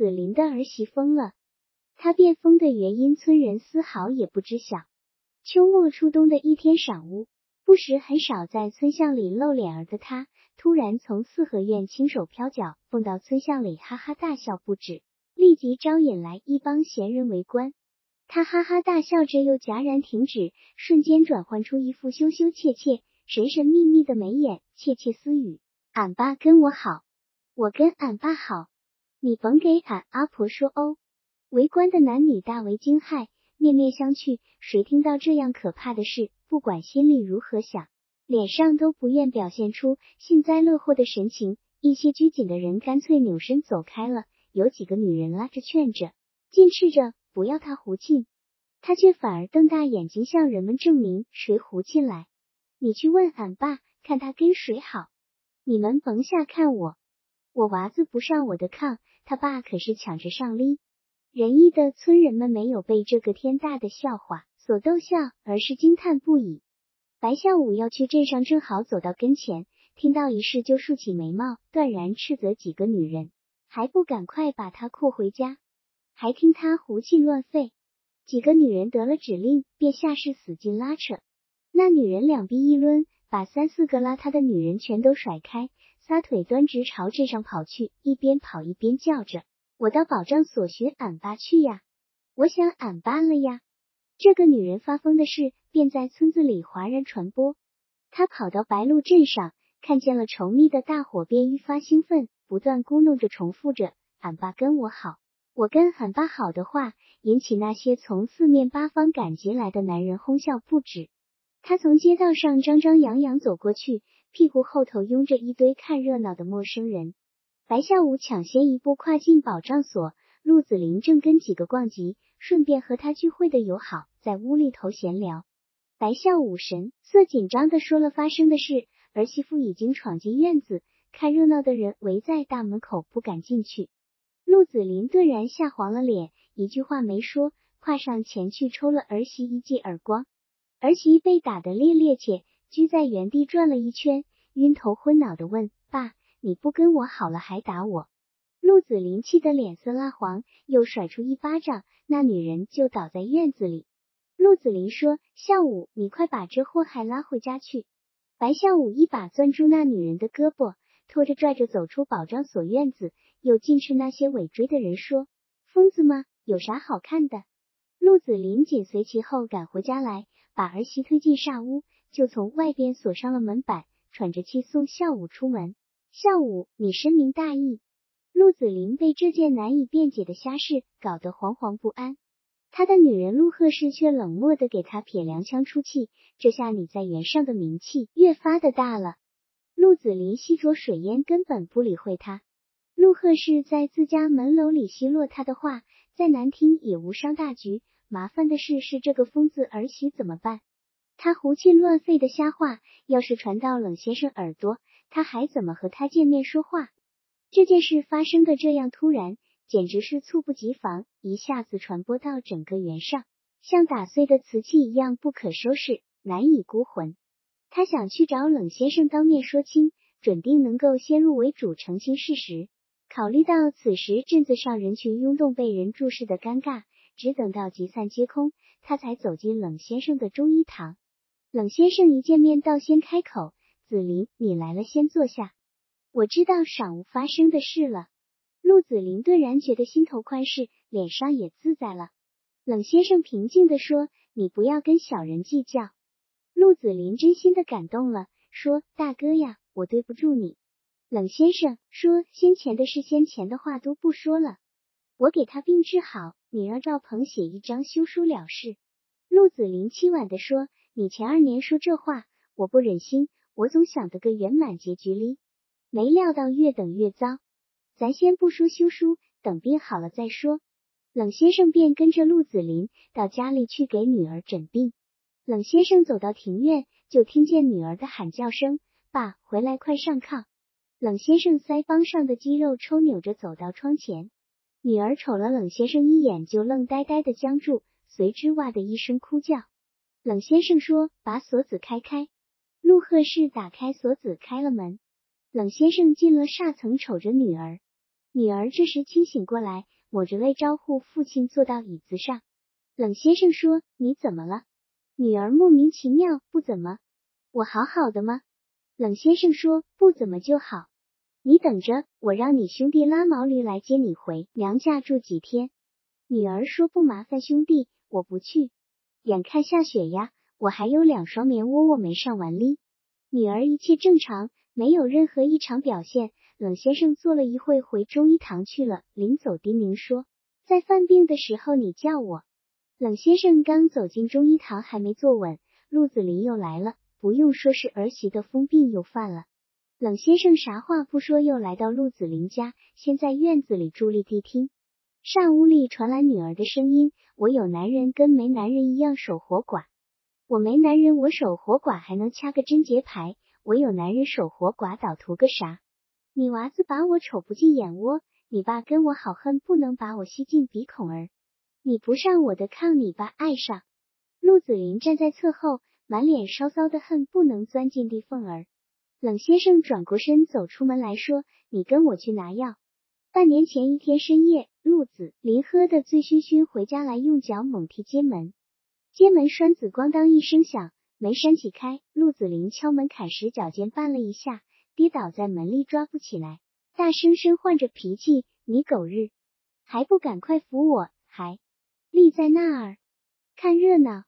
子林的儿媳疯了，他变疯的原因，村人丝毫也不知晓。秋末初冬的一天晌午，不时很少在村巷里露脸儿的他，突然从四合院轻手飘脚，蹦到村巷里，哈哈大笑不止，立即招引来一帮闲人围观。他哈哈大笑着，又戛然停止，瞬间转换出一副羞羞怯怯、神神秘秘的眉眼，窃窃私语：“俺爸跟我好，我跟俺爸好，你甭给俺阿婆说哦。”围观的男女大为惊骇。面面相觑，谁听到这样可怕的事，不管心里如何想，脸上都不愿表现出幸灾乐祸的神情。一些拘谨的人干脆扭身走开了，有几个女人拉着劝着，尽斥着不要他胡进，他却反而瞪大眼睛向人们证明谁胡进来。你去问俺爸，看他跟谁好，你们甭瞎看我，我娃子不上我的炕，他爸可是抢着上哩。仁义的村人们没有被这个天大的笑话所逗笑，而是惊叹不已。白孝武要去镇上，正好走到跟前，听到一事就竖起眉毛，断然斥责几个女人，还不赶快把他扣回家？还听他胡气乱吠。几个女人得了指令，便下士死劲拉扯。那女人两臂一抡，把三四个拉他的女人全都甩开，撒腿端直朝镇上跑去，一边跑一边叫着。我到保障所寻俺爸去呀！我想俺爸了呀！这个女人发疯的事便在村子里哗然传播。她跑到白鹿镇上，看见了稠密的大火，便愈发兴奋，不断咕哝着，重复着：“俺爸跟我好，我跟俺爸好的话，引起那些从四面八方赶集来的男人哄笑不止。他从街道上张张扬扬走过去，屁股后头拥着一堆看热闹的陌生人。白孝武抢先一步跨进保障所，陆子霖正跟几个逛集，顺便和他聚会的友好在屋里头闲聊。白孝武神色紧张的说了发生的事，儿媳妇已经闯进院子，看热闹的人围在大门口不敢进去。陆子霖顿然吓黄了脸，一句话没说，跨上前去抽了儿媳一记耳光。儿媳被打得趔趔趄居在原地转了一圈，晕头昏脑的问爸。你不跟我好了，还打我！陆子霖气得脸色蜡黄，又甩出一巴掌，那女人就倒在院子里。陆子霖说：“孝武，你快把这祸害拉回家去！”白孝武一把攥住那女人的胳膊，拖着拽着走出保障所院子，又尽斥那些尾追的人说：“疯子吗？有啥好看的？”陆子霖紧随其后赶回家来，把儿媳推进煞屋，就从外边锁上了门板，喘着气送孝武出门。孝武，你深明大义。陆子霖被这件难以辩解的瞎事搞得惶惶不安，他的女人陆贺氏却冷漠的给他撇凉枪出气。这下你在原上的名气越发的大了。陆子霖吸着水烟，根本不理会他。陆贺氏在自家门楼里奚落他的话，再难听也无伤大局。麻烦的事是这个疯子儿媳怎么办？他胡气乱吠的瞎话，要是传到冷先生耳朵。他还怎么和他见面说话？这件事发生的这样突然，简直是猝不及防，一下子传播到整个园上，像打碎的瓷器一样不可收拾，难以孤魂。他想去找冷先生当面说清，准定能够先入为主澄清事实。考虑到此时镇子上人群拥动，被人注视的尴尬，只等到集散皆空，他才走进冷先生的中医堂。冷先生一见面，倒先开口。子霖，你来了，先坐下。我知道晌午发生的事了。陆子霖顿然觉得心头宽适，脸上也自在了。冷先生平静地说：“你不要跟小人计较。”陆子霖真心的感动了，说：“大哥呀，我对不住你。”冷先生说：“先前的事，先前的话都不说了。我给他病治好，你让赵鹏写一张休书了事。”陆子霖凄婉的说：“你前二年说这话，我不忍心。”我总想得个圆满结局哩，没料到越等越糟。咱先不说休书，等病好了再说。冷先生便跟着陆子霖到家里去给女儿诊病。冷先生走到庭院，就听见女儿的喊叫声：“爸，回来，快上炕！”冷先生腮帮上的肌肉抽扭着走到窗前，女儿瞅了冷先生一眼，就愣呆呆的僵住，随之哇的一声哭叫。冷先生说：“把锁子开开。”陆鹤氏打开锁子，开了门。冷先生进了煞层，瞅着女儿，女儿这时清醒过来，抹着泪招呼父亲坐到椅子上。冷先生说：“你怎么了？”女儿莫名其妙：“不怎么，我好好的吗？”冷先生说：“不怎么就好。你等着，我让你兄弟拉毛驴来接你回娘家住几天。”女儿说：“不麻烦兄弟，我不去。眼看下雪呀，我还有两双棉窝窝没上完哩。”女儿一切正常，没有任何异常表现。冷先生坐了一会，回中医堂去了。临走叮咛说：“在犯病的时候，你叫我。”冷先生刚走进中医堂，还没坐稳，陆子霖又来了。不用说，是儿媳的疯病又犯了。冷先生啥话不说，又来到陆子霖家，先在院子里伫立谛听。上屋里传来女儿的声音：“我有男人，跟没男人一样守活寡。”我没男人，我守活寡还能掐个贞节牌；我有男人守活寡，倒图个啥？你娃子把我瞅不进眼窝，你爸跟我好恨不能把我吸进鼻孔儿。你不上我的炕，你爸爱上。陆子霖站在侧后，满脸烧骚的恨不能钻进地缝儿。冷先生转过身走出门来说：“你跟我去拿药。”半年前一天深夜，陆子霖喝得醉醺醺回家来，用脚猛踢街门。街门栓子咣当一声响，门扇起开。陆子霖敲门砍时，脚尖绊了一下，跌倒在门里，抓不起来，大声声唤着脾气：“你狗日，还不赶快扶我！”还立在那儿看热闹。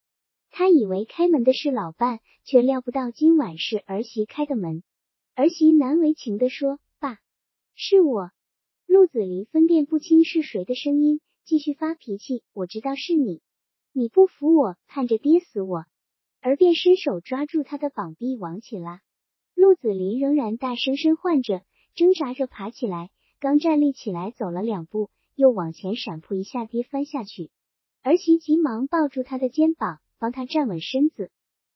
他以为开门的是老伴，却料不到今晚是儿媳开的门。儿媳难为情地说：“爸，是我。”陆子霖分辨不清是谁的声音，继续发脾气：“我知道是你。”你不服我，盼着跌死我，而便伸手抓住他的膀臂往起拉。陆子霖仍然大声声唤着，挣扎着爬起来，刚站立起来走了两步，又往前闪扑一下跌翻下去。儿媳急忙抱住他的肩膀，帮他站稳身子。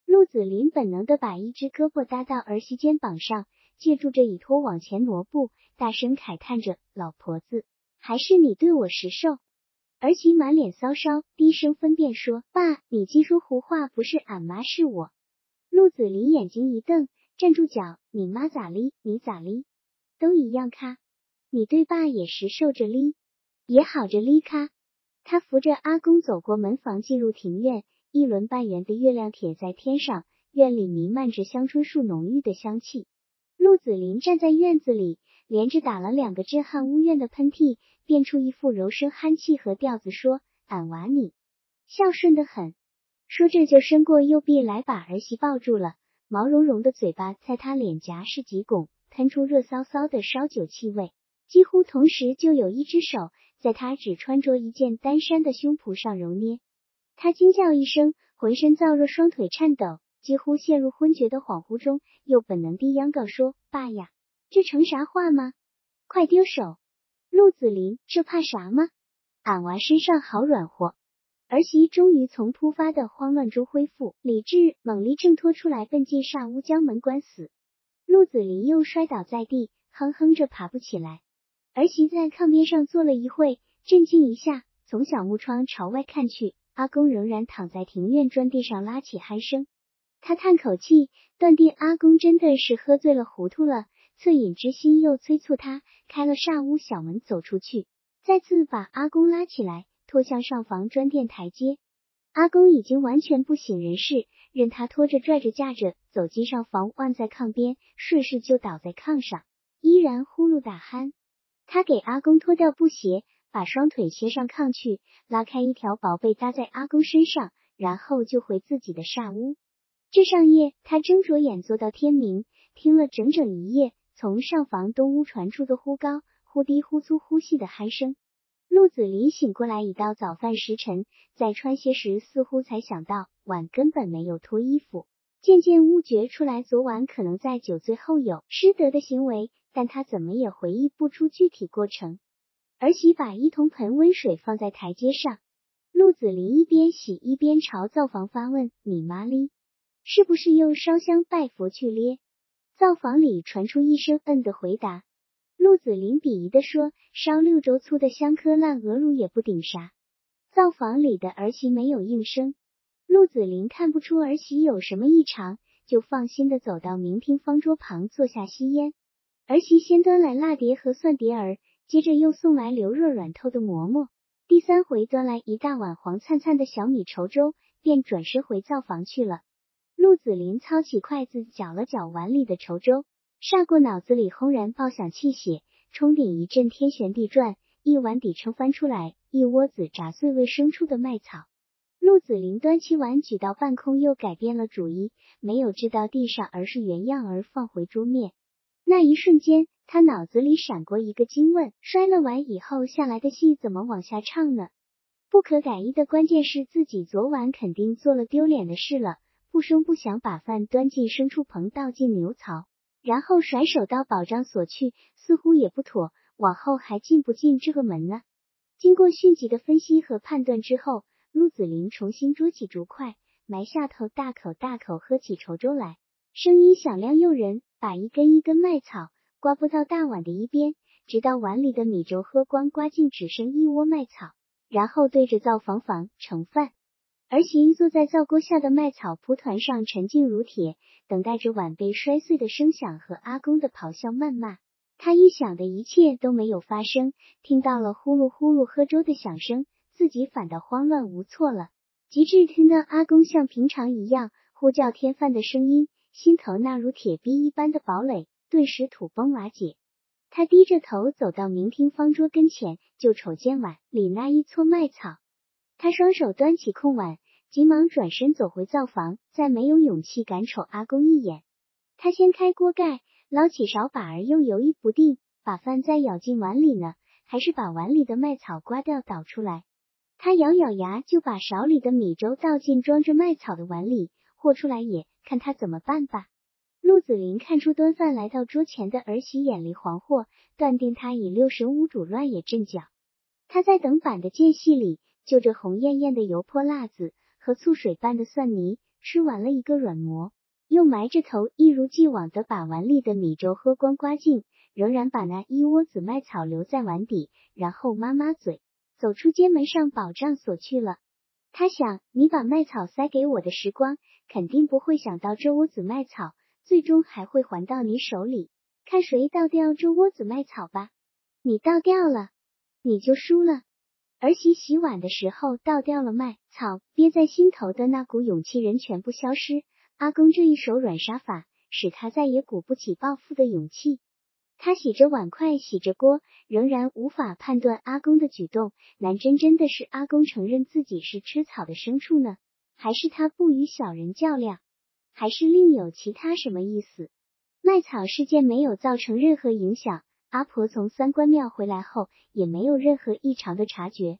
陆子霖本能的把一只胳膊搭到儿媳肩膀上，借助着椅托往前挪步，大声慨叹着：“老婆子，还是你对我实受。”儿媳满脸骚烧，低声分辨说：“爸，你净说胡话，不是俺妈，是我。”陆子霖眼睛一瞪，站住脚：“你妈咋哩？你咋哩？都一样咖。你对爸也实受着哩，也好着哩咖。”他扶着阿公走过门房，进入庭院。一轮半圆的月亮贴在天上，院里弥漫着香椿树浓郁的香气。陆子霖站在院子里，连着打了两个震撼屋院的喷嚏。变出一副柔声憨气和调子，说：“俺娃你孝顺的很。”说着就伸过右臂来把儿媳抱住了，毛茸茸的嘴巴在他脸颊是几拱，喷出热骚骚的烧酒气味。几乎同时，就有一只手在他只穿着一件单衫的胸脯上揉捏。他惊叫一声，浑身燥热，双腿颤抖，几乎陷入昏厥的恍惚中，又本能地央告说：“爸呀，这成啥话吗？快丢手！”陆子霖，这怕啥吗？俺娃身上好软和。儿媳终于从突发的慌乱中恢复理智，猛力挣脱出来，奔进煞屋，将门关死。陆子霖又摔倒在地，哼哼着爬不起来。儿媳在炕边上坐了一会，镇静一下，从小木窗朝外看去，阿公仍然躺在庭院砖地上拉起鼾声。他叹口气，断定阿公真的是喝醉了，糊涂了。恻隐之心又催促他开了煞屋小门走出去，再次把阿公拉起来拖向上房砖垫台阶。阿公已经完全不省人事，任他拖着拽着架着走进上房，按在炕边，顺势就倒在炕上，依然呼噜打鼾。他给阿公脱掉布鞋，把双腿歇上炕去，拉开一条薄被搭在阿公身上，然后就回自己的煞屋。这上夜，他睁着眼坐到天明，听了整整一夜。从上房东屋传出的忽高忽低、忽粗忽细的鼾声，陆子霖醒过来已到早饭时辰，在穿鞋时似乎才想到晚根本没有脱衣服，渐渐悟觉出来昨晚可能在酒醉后有失德的行为，但他怎么也回忆不出具体过程。儿媳把一铜盆温水放在台阶上，陆子霖一边洗一边朝灶房发问：“你妈哩，是不是又烧香拜佛去咧？”灶房里传出一声“嗯”的回答。陆子霖鄙夷的说：“烧六周粗的香科烂鹅炉也不顶啥。”灶房里的儿媳没有应声。陆子霖看不出儿媳有什么异常，就放心的走到明厅方桌旁坐下吸烟。儿媳先端来辣碟和蒜碟儿，接着又送来流热软透的馍馍，第三回端来一大碗黄灿灿的小米稠粥，便转身回灶房去了。陆子霖操起筷子搅了搅碗里的稠粥，霎过脑子里轰然爆响气血，冲顶一阵天旋地转，一碗底撑翻出来一窝子炸碎未生出的麦草。陆子霖端起碗举到半空，又改变了主意，没有掷到地上，而是原样儿放回桌面。那一瞬间，他脑子里闪过一个惊问：摔了碗以后下来的戏怎么往下唱呢？不可改易的关键是自己昨晚肯定做了丢脸的事了，不声不响把饭端进牲畜棚，倒进牛槽，然后甩手到保障所去，似乎也不妥，往后还进不进这个门呢？经过迅疾的分析和判断之后。陆子霖重新捉起竹筷，埋下头，大口大口喝起稠粥来，声音响亮诱人，把一根一根麦草刮不到大碗的一边，直到碗里的米粥喝光，刮净只剩一窝麦草，然后对着灶房房盛饭。儿媳坐在灶锅下的麦草蒲团上，沉静如铁，等待着碗被摔碎的声响和阿公的咆哮谩骂。他预想的一切都没有发生，听到了呼噜呼噜喝粥的响声。自己反倒慌乱无措了，及至听到阿公像平常一样呼叫天饭的声音，心头那如铁壁一般的堡垒顿时土崩瓦解。他低着头走到明厅方桌跟前，就瞅见碗里那一撮麦草，他双手端起空碗，急忙转身走回灶房，再没有勇气敢瞅阿公一眼。他掀开锅盖，捞起勺把儿，又犹豫不定，把饭再舀进碗里呢，还是把碗里的麦草刮掉倒出来。他咬咬牙，就把勺里的米粥倒进装着麦草的碗里，和出来也看他怎么办吧。陆子霖看出端饭来到桌前的儿媳眼里惶惑，断定他已六神无主，乱也阵脚。他在等板的间隙里，就着红艳艳的油泼辣子和醋水拌的蒜泥，吃完了一个软馍，又埋着头，一如既往的把碗里的米粥喝光刮净，仍然把那一窝子麦草留在碗底，然后抹抹嘴。走出街门上保障所去了。他想，你把麦草塞给我的时光，肯定不会想到这窝子麦草最终还会还到你手里。看谁倒掉这窝子麦草吧。你倒掉了，你就输了。儿媳洗碗的时候倒掉了麦草，憋在心头的那股勇气人全部消失。阿公这一手软杀法，使他再也鼓不起报复的勇气。他洗着碗筷，洗着锅，仍然无法判断阿公的举动。难真真的是阿公承认自己是吃草的牲畜呢，还是他不与小人较量，还是另有其他什么意思？卖草事件没有造成任何影响。阿婆从三官庙回来后，也没有任何异常的察觉。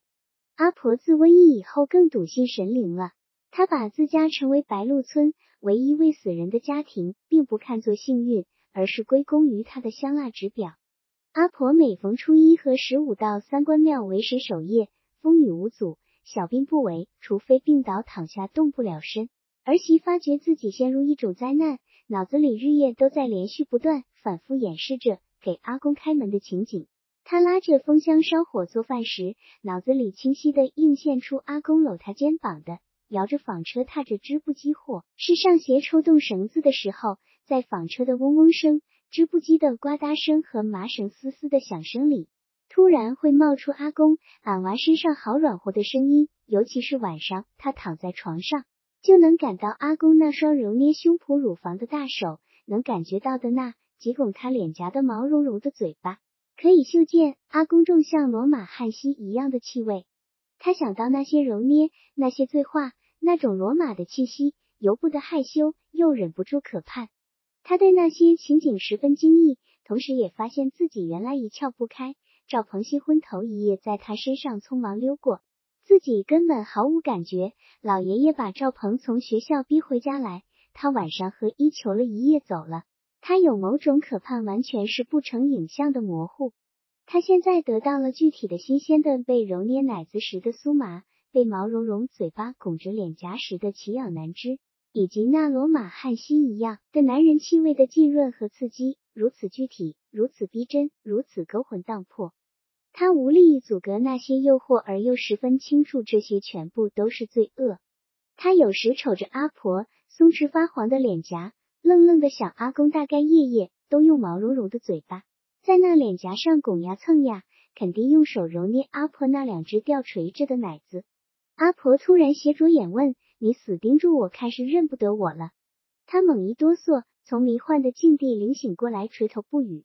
阿婆自瘟疫以后，更笃信神灵了。她把自家成为白鹿村唯一未死人的家庭，并不看作幸运。而是归功于她的香蜡纸表。阿婆每逢初一和十五到三官庙为神守夜，风雨无阻，小病不为，除非病倒躺下动不了身。儿媳发觉自己陷入一种灾难，脑子里日夜都在连续不断、反复演示着给阿公开门的情景。他拉着风箱烧火做饭时，脑子里清晰的映现出阿公搂他肩膀的，摇着纺车，踏着织布机或是上鞋抽动绳子的时候。在纺车的嗡嗡声、织布机的呱嗒声和麻绳嘶嘶的响声里，突然会冒出阿公俺娃身上好软和的声音。尤其是晚上，他躺在床上，就能感到阿公那双揉捏胸脯乳房的大手，能感觉到的那挤拱他脸颊的毛茸茸的嘴巴，可以嗅见阿公仲像罗马汉西一样的气味。他想到那些揉捏，那些醉话，那种罗马的气息，由不得害羞，又忍不住可盼。他对那些情景十分惊异，同时也发现自己原来一窍不开。赵鹏新婚头一夜在他身上匆忙溜过，自己根本毫无感觉。老爷爷把赵鹏从学校逼回家来，他晚上和衣求了一夜走了。他有某种可怕，完全是不成影像的模糊。他现在得到了具体的新鲜的被揉捏奶子时的酥麻，被毛茸茸嘴巴拱着脸颊时的奇痒难知。以及那罗马汉西一样的男人气味的浸润和刺激，如此具体，如此逼真，如此勾魂荡魄。他无力阻隔那些诱惑，而又十分清楚这些全部都是罪恶。他有时瞅着阿婆松弛发黄的脸颊，愣愣的想：阿公大概夜夜都用毛茸茸的嘴巴在那脸颊上拱呀蹭呀，肯定用手揉捏阿婆那两只吊垂着的奶子。阿婆突然斜着眼问：“你死盯住我看，是认不得我了？”他猛一哆嗦，从迷幻的境地灵醒过来，垂头不语。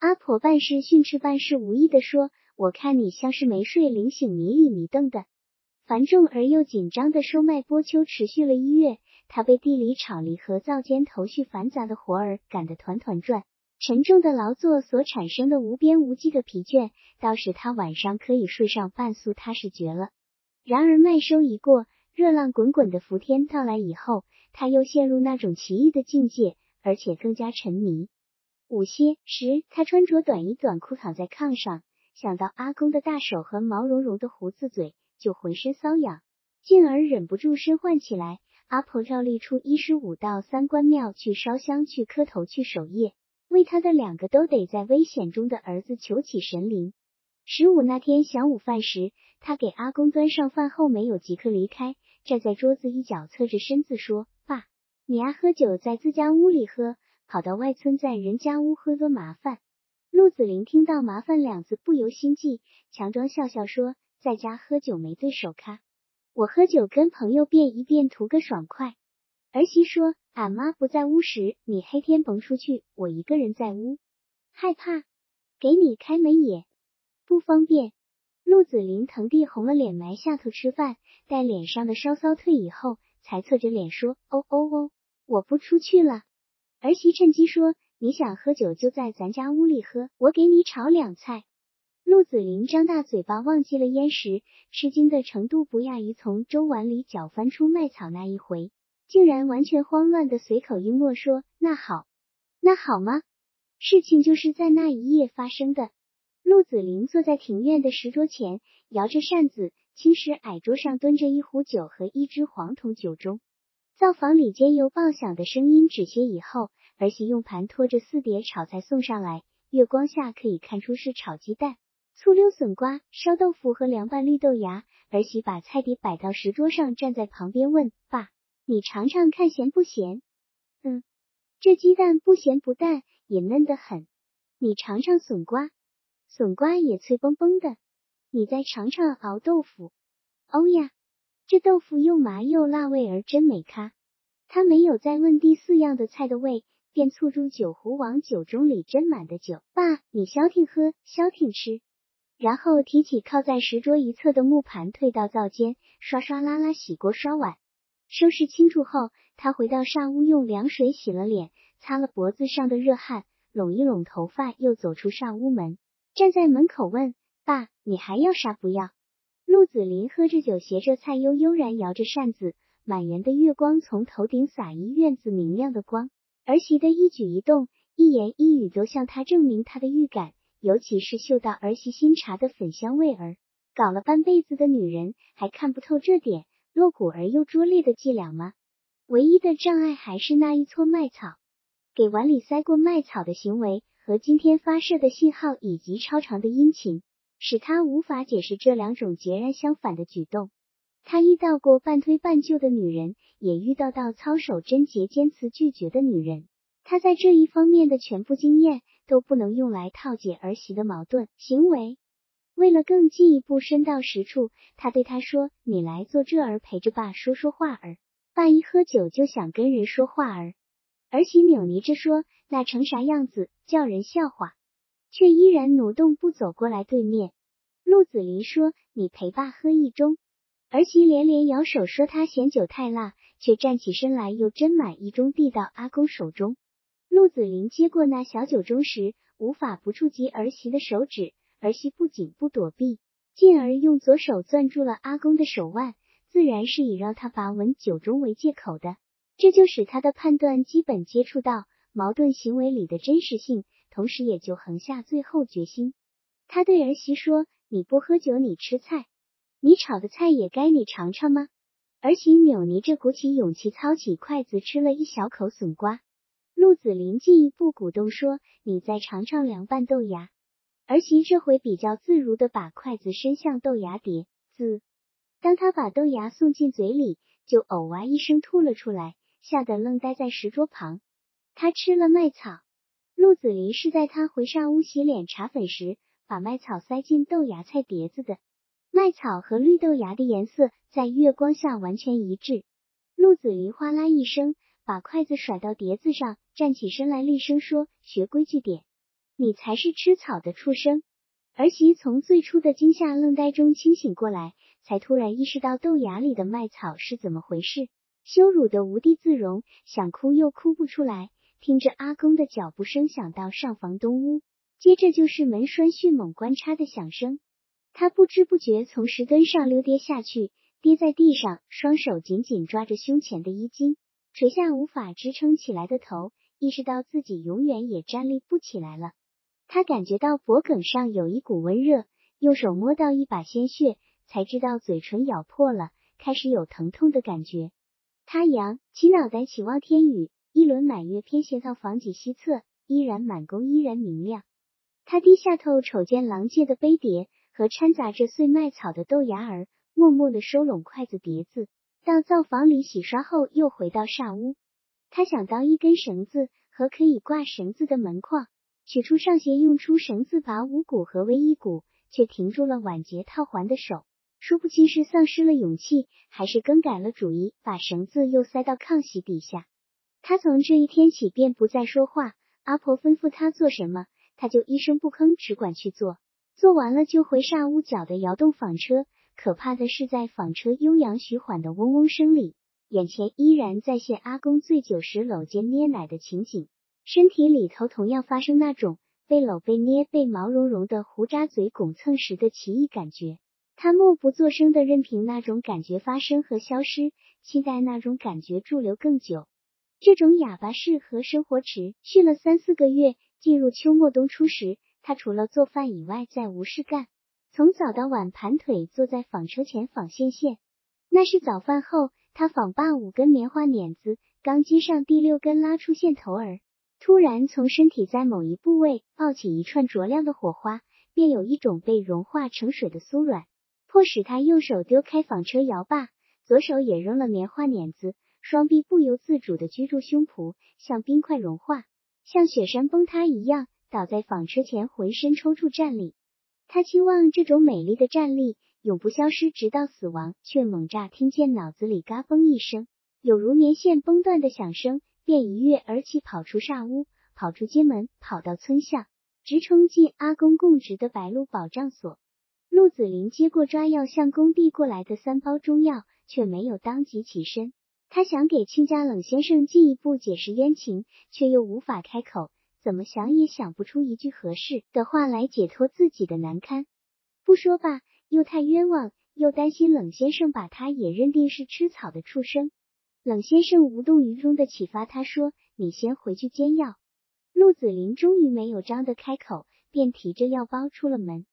阿婆半是训斥，半是无意的说：“我看你像是没睡，灵醒迷里迷瞪的。”繁重而又紧张的收麦播秋持续了一月，他被地里草犁和灶间头绪繁杂的活儿赶得团团转。沉重的劳作所产生的无边无际的疲倦，倒使他晚上可以睡上半宿踏实绝了。然而麦收一过，热浪滚滚的伏天到来以后，他又陷入那种奇异的境界，而且更加沉迷。午歇时，他穿着短衣短裤躺在炕上，想到阿公的大手和毛茸茸的胡子嘴，就浑身瘙痒，进而忍不住身唤起来。阿婆照例出一十五到三官庙去烧香、去磕头、去守夜。为他的两个都得在危险中的儿子求起神灵。十五那天晌午饭时，他给阿公端上饭后，没有即刻离开，站在桌子一角，侧着身子说：“爸，你爱喝酒，在自家屋里喝，跑到外村在人家屋喝多麻烦。”陆子霖听到“麻烦”两字，不由心悸，强装笑笑说：“在家喝酒没对手咖，我喝酒跟朋友变一变，图个爽快。”儿媳说。俺妈不在屋时，你黑天甭出去，我一个人在屋，害怕，给你开门也不方便。陆子霖腾地红了脸，埋下头吃饭，待脸上的烧骚退以后，才侧着脸说：“哦哦哦，我不出去了。”儿媳趁机说：“你想喝酒，就在咱家屋里喝，我给你炒两菜。”陆子霖张大嘴巴，忘记了烟时，吃惊的程度不亚于从粥碗里搅翻出麦草那一回。竟然完全慌乱的随口应诺说：“那好，那好吗？”事情就是在那一夜发生的。陆子霖坐在庭院的石桌前，摇着扇子，青石矮桌上蹲着一壶酒和一只黄铜酒盅。灶房里煎油爆响的声音止歇以后，儿媳用盘托着四碟炒菜送上来，月光下可以看出是炒鸡蛋、醋溜笋瓜、烧豆腐和凉拌绿豆芽。儿媳把菜碟摆到石桌上，站在旁边问爸。你尝尝看咸不咸？嗯，这鸡蛋不咸不淡，也嫩得很。你尝尝笋瓜，笋瓜也脆嘣嘣的。你再尝尝熬豆腐，哦呀，这豆腐又麻又辣，味儿真美咖。他没有再问第四样的菜的味，便簇住酒壶往酒盅里斟满的酒。爸，你消停喝，消停吃。然后提起靠在石桌一侧的木盘，退到灶间，刷刷啦啦洗锅刷碗。收拾清楚后，他回到上屋，用凉水洗了脸，擦了脖子上的热汗，拢一拢头发，又走出上屋门，站在门口问：“爸，你还要啥不要？”陆子霖喝着酒，携着菜，悠悠然摇着扇子。满园的月光从头顶洒一院子明亮的光，儿媳的一举一动、一言一语都向他证明他的预感，尤其是嗅到儿媳新茶的粉香味儿。搞了半辈子的女人还看不透这点。落骨而又拙劣的伎俩吗？唯一的障碍还是那一撮麦草。给碗里塞过麦草的行为和今天发射的信号以及超长的殷勤，使他无法解释这两种截然相反的举动。他遇到过半推半就的女人，也遇到到操守贞洁、坚持拒绝的女人。他在这一方面的全部经验都不能用来套解儿媳的矛盾行为。为了更进一步深到实处，他对他说：“你来坐这儿陪着爸说说话儿。爸一喝酒就想跟人说话儿。”儿媳扭捏着说：“那成啥样子，叫人笑话。”却依然挪动步走过来对面。陆子霖说：“你陪爸喝一盅。”儿媳连连摇手说：“他嫌酒太辣。”却站起身来又斟满一盅递到阿公手中。陆子霖接过那小酒盅时，无法不触及儿媳的手指。儿媳不仅不躲避，进而用左手攥住了阿公的手腕，自然是以让他把吻酒盅为借口的。这就使他的判断基本接触到矛盾行为里的真实性，同时也就横下最后决心。他对儿媳说：“你不喝酒，你吃菜，你炒的菜也该你尝尝吗？”儿媳扭捏着鼓起勇气，操起筷子吃了一小口笋瓜。陆子霖进一步鼓动说：“你再尝尝凉拌豆芽。”儿媳这回比较自如的把筷子伸向豆芽碟子，当他把豆芽送进嘴里，就呕哇一声吐了出来，吓得愣呆在石桌旁。他吃了麦草。陆子霖是在他回上屋洗脸查粉时，把麦草塞进豆芽菜碟子的。麦草和绿豆芽的颜色在月光下完全一致。陆子霖哗啦一声把筷子甩到碟子上，站起身来厉声说：“学规矩点，你才是吃草的畜生！”儿媳从最初的惊吓愣呆中清醒过来，才突然意识到豆芽里的麦草是怎么回事，羞辱的无地自容，想哭又哭不出来。听着阿公的脚步声响到上房东屋，接着就是门栓迅猛关插的响声。他不知不觉从石墩上溜跌下去，跌在地上，双手紧紧抓着胸前的衣襟，垂下无法支撑起来的头，意识到自己永远也站立不起来了。他感觉到脖颈上有一股温热，用手摸到一把鲜血，才知道嘴唇咬破了，开始有疼痛的感觉。他仰起脑袋，起望天宇，一轮满月偏斜到房脊西侧，依然满宫，依然明亮。他低下头，瞅见狼藉的杯碟和掺杂着碎麦草的豆芽儿，默默的收拢筷子碟子，到灶房里洗刷后，又回到煞屋。他想到一根绳子和可以挂绳子的门框。取出上鞋，用出绳子把五股合为一股，却停住了挽结套环的手。说不清是丧失了勇气，还是更改了主意，把绳子又塞到炕席底下。他从这一天起便不再说话，阿婆吩咐他做什么，他就一声不吭，只管去做。做完了就回煞屋，搅的摇动纺车。可怕的是，在纺车悠扬徐缓的嗡嗡声里，眼前依然再现阿公醉酒时搂肩捏奶的情景。身体里头同样发生那种被搂、被捏、被毛茸茸的胡渣嘴拱蹭时的奇异感觉。他默不作声的任凭那种感觉发生和消失，期待那种感觉驻留更久。这种哑巴式和生活持续了三四个月。进入秋末冬初时，他除了做饭以外再无事干，从早到晚盘腿坐在纺车前纺线线。那是早饭后，他纺罢五根棉花捻子，刚接上第六根，拉出线头儿。突然，从身体在某一部位爆起一串灼亮的火花，便有一种被融化成水的酥软，迫使他右手丢开纺车摇把，左手也扔了棉花碾子，双臂不由自主的居住胸脯，像冰块融化，像雪山崩塌一样，倒在纺车前，浑身抽搐站立。他期望这种美丽的站立永不消失，直到死亡，却猛乍听见脑子里嘎嘣一声，有如棉线崩断的响声。便一跃而起，跑出煞屋，跑出街门，跑到村巷，直冲进阿公供职的白鹿保障所。陆子霖接过抓药相公递过来的三包中药，却没有当即起身。他想给亲家冷先生进一步解释冤情，却又无法开口，怎么想也想不出一句合适的话来解脱自己的难堪。不说吧，又太冤枉，又担心冷先生把他也认定是吃草的畜生。冷先生无动于衷的启发他说：“你先回去煎药。”陆子霖终于没有张的开口，便提着药包出了门。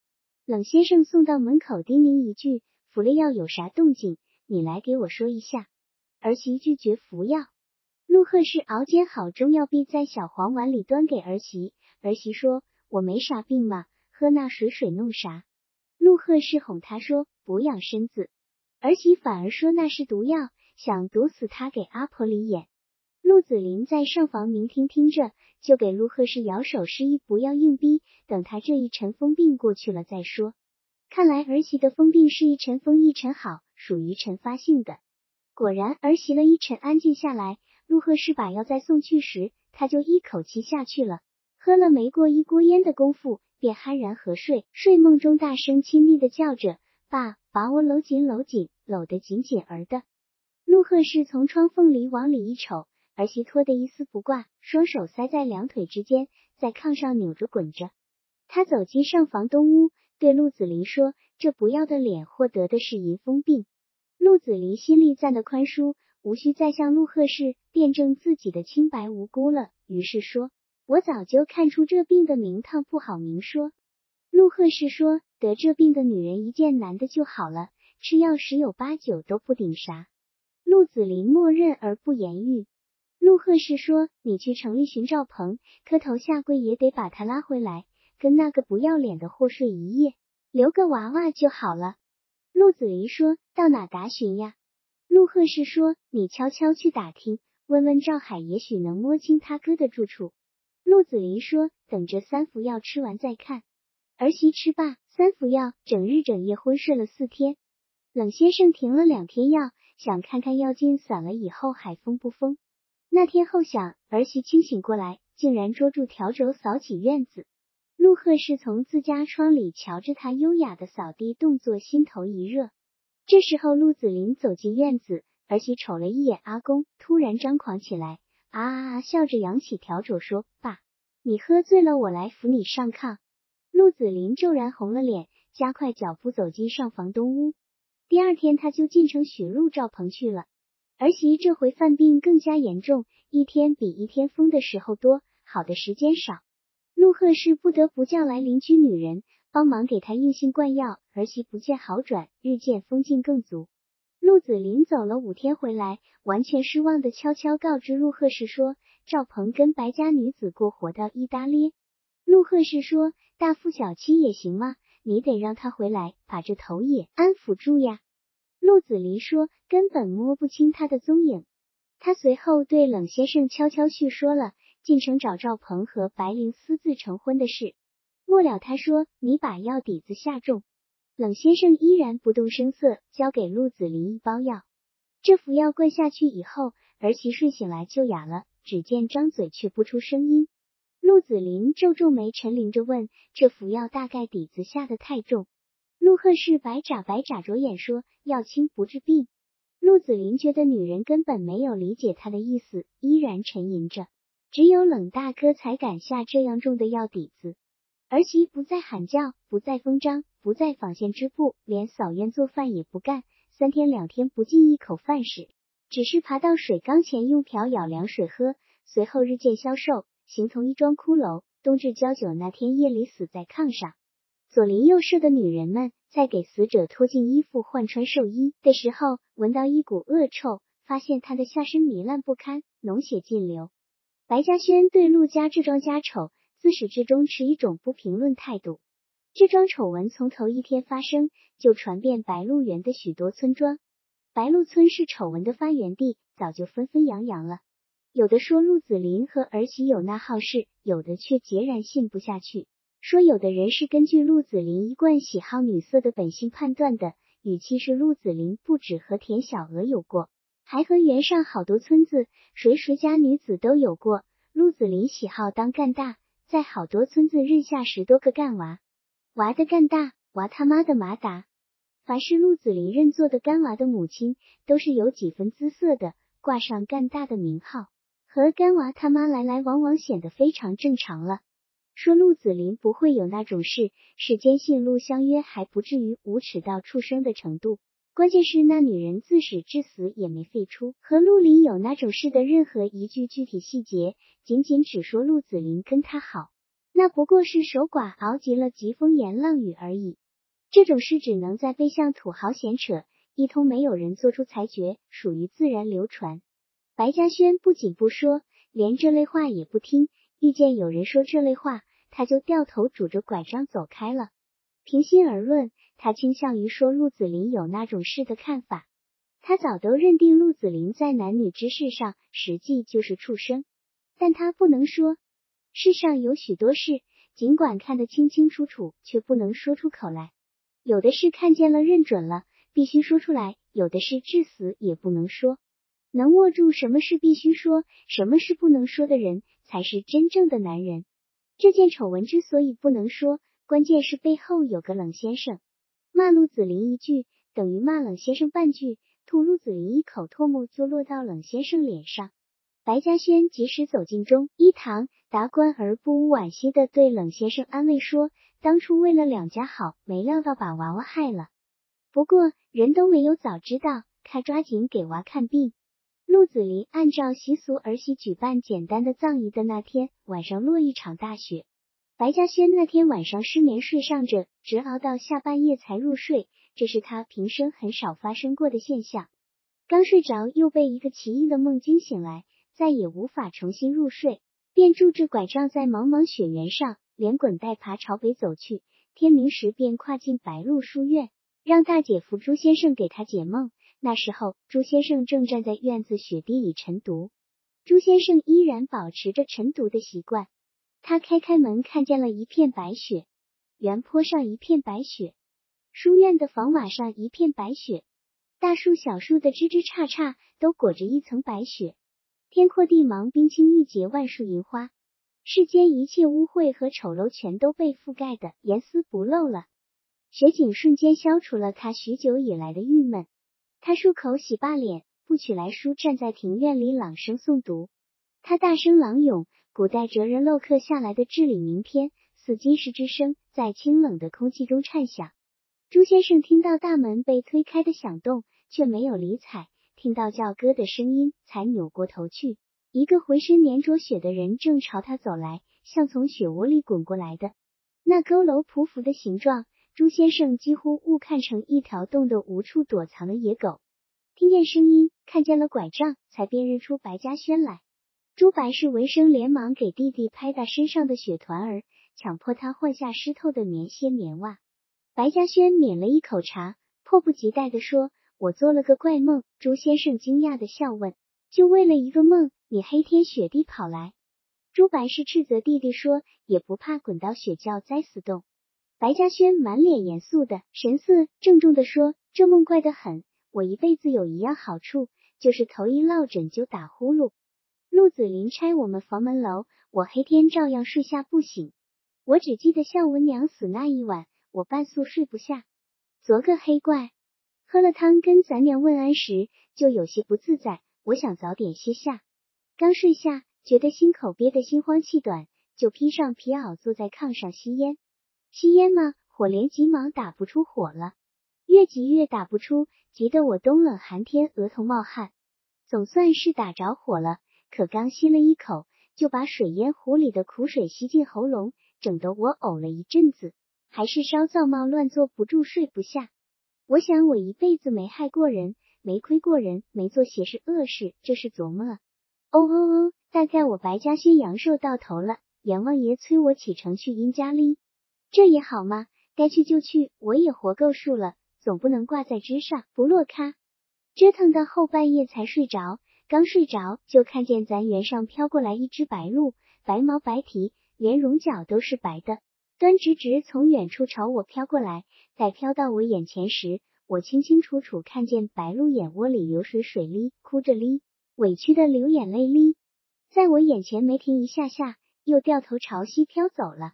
冷先生送到门口，叮咛一句：“服了药有啥动静，你来给我说一下。”儿媳拒绝服药。陆贺氏熬煎好中药，并在小黄碗里端给儿媳。儿媳说：“我没啥病嘛，喝那水水弄啥？”陆贺氏哄他说：“补养身子。”儿媳反而说那是毒药。想毒死他，给阿婆里眼。陆子霖在上房明听听着，就给陆贺氏摇手示意不要硬逼，等他这一尘风病过去了再说。看来儿媳的疯病是一尘风一尘好，属于尘发性的。果然，儿媳了一尘安静下来。陆鹤氏把药再送去时，他就一口气下去了，喝了没过一锅烟的功夫，便酣然合睡。睡梦中大声亲昵的叫着：“爸，把我搂紧搂紧，搂得紧紧儿的。”陆鹤氏从窗缝里往里一瞅，儿媳脱得一丝不挂，双手塞在两腿之间，在炕上扭着滚着。他走进上房东屋，对陆子霖说：“这不要的脸，获得的是淫风病。”陆子霖心里赞的宽恕，无需再向陆鹤氏辩证自己的清白无辜了，于是说：“我早就看出这病的名堂不好明说。”陆鹤氏说：“得这病的女人一见男的就好了，吃药十有八九都不顶啥。”陆子霖默认而不言语。陆鹤氏说：“你去城里寻赵鹏，磕头下跪也得把他拉回来，跟那个不要脸的货睡一夜，留个娃娃就好了。”陆子霖说：“到哪打寻呀？”陆鹤是说：“你悄悄去打听，问问赵海，也许能摸清他哥的住处。”陆子霖说：“等这三服药吃完再看。”儿媳吃罢三服药，整日整夜昏睡了四天。冷先生停了两天药，想看看药劲散了以后还疯不疯。那天后想，儿媳清醒过来，竟然捉住笤帚扫起院子。陆鹤是从自家窗里瞧着他优雅的扫地动作，心头一热。这时候，陆子霖走进院子，儿媳瞅了一眼阿公，突然张狂起来，啊啊啊！笑着扬起笤帚说：“爸，你喝醉了，我来扶你上炕。”陆子霖骤然红了脸，加快脚步走进上房东屋。第二天，他就进城寻陆兆鹏去了。儿媳这回犯病更加严重，一天比一天疯的时候多，好的时间少。陆鹤是不得不叫来邻居女人。帮忙给他硬性灌药，儿媳不见好转，日渐风劲更足。陆子霖走了五天回来，完全失望的悄悄告知陆鹤氏说，赵鹏跟白家女子过活到意大利。陆鹤氏说，大富小妻也行吗？你得让他回来，把这头也安抚住呀。陆子霖说，根本摸不清他的踪影。他随后对冷先生悄悄叙说了进城找赵鹏和白灵私自成婚的事。末了，他说：“你把药底子下重。”冷先生依然不动声色，交给陆子霖一包药。这服药灌下去以后，儿媳睡醒来就哑了，只见张嘴却不出声音。陆子霖皱皱眉，沉吟着问：“这服药大概底子下的太重？”陆鹤是白眨白眨着眼说：“药轻不治病。”陆子霖觉得女人根本没有理解他的意思，依然沉吟着。只有冷大哥才敢下这样重的药底子。儿媳不再喊叫，不再疯张，不再纺线织布，连扫院做饭也不干，三天两天不进一口饭食，只是爬到水缸前用瓢舀凉水喝。随后日渐消瘦，形同一桩骷髅。冬至交酒那天夜里死在炕上。左邻右舍的女人们在给死者脱尽衣服、换穿寿衣的时候，闻到一股恶臭，发现他的下身糜烂不堪，脓血尽流。白嘉轩对陆家这桩家丑。自始至终持一种不评论态度。这桩丑闻从头一天发生就传遍白鹿原的许多村庄。白鹿村是丑闻的发源地，早就纷纷扬扬了。有的说陆子霖和儿媳有那好事，有的却截然信不下去，说有的人是根据陆子霖一贯喜好女色的本性判断的，语气是陆子霖不止和田小娥有过，还和原上好多村子谁谁家女子都有过。陆子霖喜好当干大。在好多村子认下十多个干娃，娃的干大，娃他妈的马达。凡是陆子霖认做的干娃的母亲，都是有几分姿色的，挂上干大的名号，和干娃他妈来来往往显得非常正常了。说陆子霖不会有那种事，是坚信陆相约还不至于无耻到畜生的程度。关键是那女人自始至死也没废出和陆林有那种事的任何一句具体细节，仅仅只说陆子霖跟他好，那不过是守寡熬极了疾风言浪语而已。这种事只能在背向土豪闲扯，一通没有人做出裁决，属于自然流传。白嘉轩不仅不说，连这类话也不听，遇见有人说这类话，他就掉头拄着拐杖走开了。平心而论。他倾向于说陆子霖有那种事的看法。他早都认定陆子霖在男女之事上实际就是畜生，但他不能说。世上有许多事，尽管看得清清楚楚，却不能说出口来。有的事看见了认准了，必须说出来；有的事至死也不能说。能握住什么事必须说，什么事不能说的人，才是真正的男人。这件丑闻之所以不能说，关键是背后有个冷先生。骂陆子霖一句，等于骂冷先生半句；吐陆子霖一口唾沫，就落到冷先生脸上。白嘉轩及时走进中医堂，达观而不无惋惜的对冷先生安慰说：“当初为了两家好，没料到把娃娃害了。不过人都没有早知道，他抓紧给娃看病。”陆子霖按照习俗儿媳举办简单的葬仪的那天晚上，落一场大雪。白嘉轩那天晚上失眠睡上着，直熬到下半夜才入睡，这是他平生很少发生过的现象。刚睡着，又被一个奇异的梦惊醒来，再也无法重新入睡，便拄着拐杖在茫茫雪原上连滚带爬朝北走去。天明时，便跨进白鹿书院，让大姐夫朱先生给他解梦。那时候，朱先生正站在院子雪地里晨读。朱先生依然保持着晨读的习惯。他开开门，看见了一片白雪。原坡上一片白雪，书院的房瓦上一片白雪，大树小树的枝枝杈杈都裹着一层白雪。天阔地茫，冰清玉洁，万树银花，世间一切污秽和丑陋全都被覆盖的严丝不漏了。雪景瞬间消除了他许久以来的郁闷。他漱口洗罢脸，不取来书，站在庭院里朗声诵读。他大声朗咏古代哲人镂刻下来的至理名篇，似金石之声在清冷的空气中颤响。朱先生听到大门被推开的响动，却没有理睬。听到叫哥的声音，才扭过头去。一个浑身粘着雪的人正朝他走来，像从雪窝里滚过来的。那佝偻匍匐的形状，朱先生几乎误看成一条冻得无处躲藏的野狗。听见声音，看见了拐杖，才辨认出白嘉轩来。朱白氏闻声，连忙给弟弟拍打身上的雪团儿，强迫他换下湿透的棉鞋、棉袜。白嘉轩抿了一口茶，迫不及待地说。我做了个怪梦，朱先生惊讶的笑问：“就为了一个梦，你黑天雪地跑来？”朱白氏斥责弟弟说：“也不怕滚到雪窖栽死洞。”白嘉轩满脸严肃的神色，郑重的说：“这梦怪得很，我一辈子有一样好处，就是头一落枕就打呼噜。陆子霖拆我们房门楼，我黑天照样睡下不醒。我只记得孝文娘死那一晚，我半宿睡不下。昨个黑怪。”喝了汤，跟咱娘问安时，就有些不自在。我想早点歇下，刚睡下，觉得心口憋得心慌气短，就披上皮袄，坐在炕上吸烟。吸烟吗，火连急忙打不出火了，越急越打不出，急得我冬冷寒天，额头冒汗。总算是打着火了，可刚吸了一口，就把水烟壶里的苦水吸进喉咙，整得我呕了一阵子，还是稍躁冒乱，坐不住，睡不下。我想，我一辈子没害过人，没亏过人，没做邪事恶事，这是琢磨。哦哦哦，大概我白家轩阳寿到头了，阎王爷催我启程去阴家哩。这也好嘛，该去就去，我也活够数了，总不能挂在枝上不落咖。折腾到后半夜才睡着，刚睡着就看见咱园上飘过来一只白鹭，白毛白蹄，连绒角都是白的。端直直从远处朝我飘过来，待飘到我眼前时，我清清楚楚看见白鹭眼窝里流水水哩，哭着哩，委屈的流眼泪哩，在我眼前没停一下下，又掉头朝西飘走了。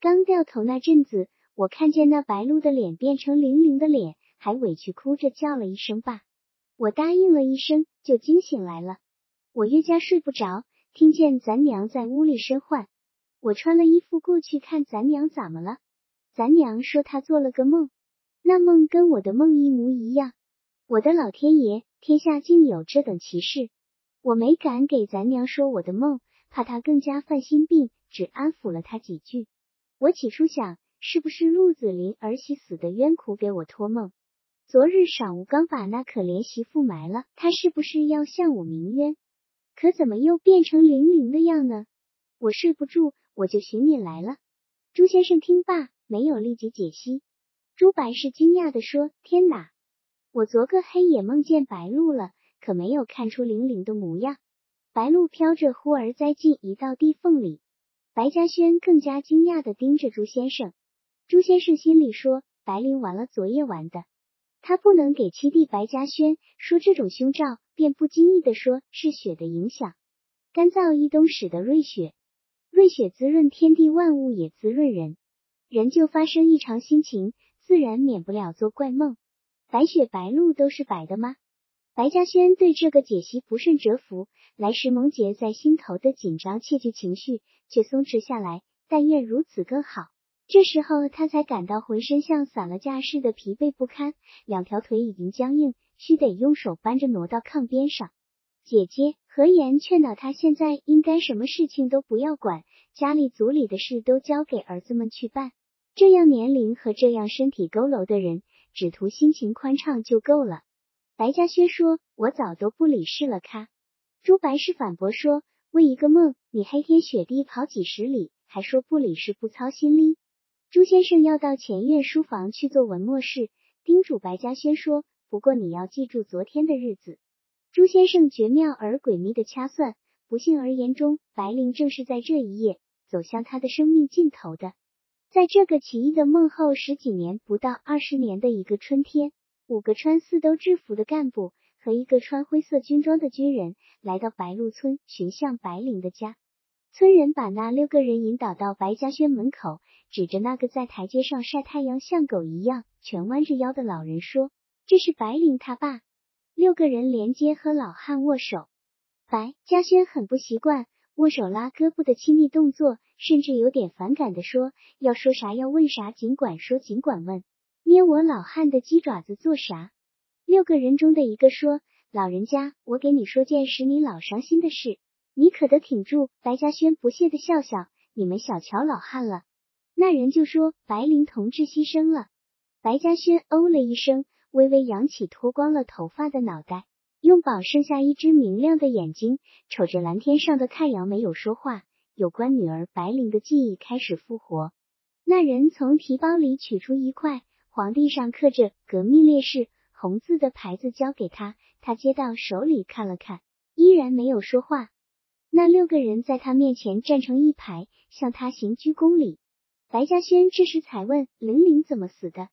刚掉头那阵子，我看见那白鹭的脸变成玲玲的脸，还委屈哭着叫了一声爸，我答应了一声，就惊醒来了。我越加睡不着，听见咱娘在屋里身唤。我穿了衣服过去看咱娘怎么了？咱娘说她做了个梦，那梦跟我的梦一模一样。我的老天爷，天下竟有这等奇事！我没敢给咱娘说我的梦，怕她更加犯心病，只安抚了她几句。我起初想，是不是陆子霖儿媳死的冤苦给我托梦？昨日晌午刚把那可怜媳妇埋了，他是不是要向我鸣冤？可怎么又变成玲玲的样呢？我睡不住。我就寻你来了。朱先生听罢，没有立即解析。朱白氏惊讶的说：“天哪！我昨个黑也梦见白鹿了，可没有看出玲玲的模样。白鹿飘着，忽而栽进一道地缝里。”白嘉轩更加惊讶的盯着朱先生。朱先生心里说：“白灵玩了昨夜玩的，他不能给七弟白嘉轩说这种凶兆，便不经意的说是雪的影响，干燥易冬使得瑞雪。”瑞雪滋润天地万物，也滋润人，人就发生异常心情，自然免不了做怪梦。白雪白露都是白的吗？白嘉轩对这个解析不甚折服，来时蒙结在心头的紧张窃惧情绪却松弛下来。但愿如此更好。这时候他才感到浑身像散了架似的疲惫不堪，两条腿已经僵硬，须得用手扳着挪到炕边上。姐姐何言劝导他，现在应该什么事情都不要管，家里族里的事都交给儿子们去办。这样年龄和这样身体佝偻的人，只图心情宽畅就够了。白嘉轩说：“我早都不理事了。”咖朱白氏反驳说：“为一个梦，你黑天雪地跑几十里，还说不理事不操心哩？”朱先生要到前院书房去做文墨事，叮嘱白嘉轩说：“不过你要记住昨天的日子。”朱先生绝妙而诡秘的掐算，不幸而言中，白灵正是在这一夜走向他的生命尽头的。在这个奇异的梦后十几年，不到二十年的一个春天，五个穿四斗制服的干部和一个穿灰色军装的军人来到白鹿村，寻向白灵的家。村人把那六个人引导到白嘉轩门口，指着那个在台阶上晒太阳像狗一样全弯着腰的老人说：“这是白灵他爸。”六个人连接和老汉握手。白嘉轩很不习惯握手拉胳膊的亲密动作，甚至有点反感的说：“要说啥要问啥，尽管说尽管问，捏我老汉的鸡爪子做啥？”六个人中的一个说：“老人家，我给你说件使你老伤心的事。”你可得挺住！白嘉轩不屑的笑笑，你们小瞧老汉了。那人就说白灵同志牺牲了。白嘉轩哦了一声，微微扬起脱光了头发的脑袋，用宝剩下一只明亮的眼睛瞅着蓝天上的太阳，没有说话。有关女儿白灵的记忆开始复活。那人从提包里取出一块黄地上刻着“革命烈士”红字的牌子，交给他。他接到手里看了看，依然没有说话。那六个人在他面前站成一排，向他行鞠躬礼。白嘉轩这时才问：“玲玲怎么死的？”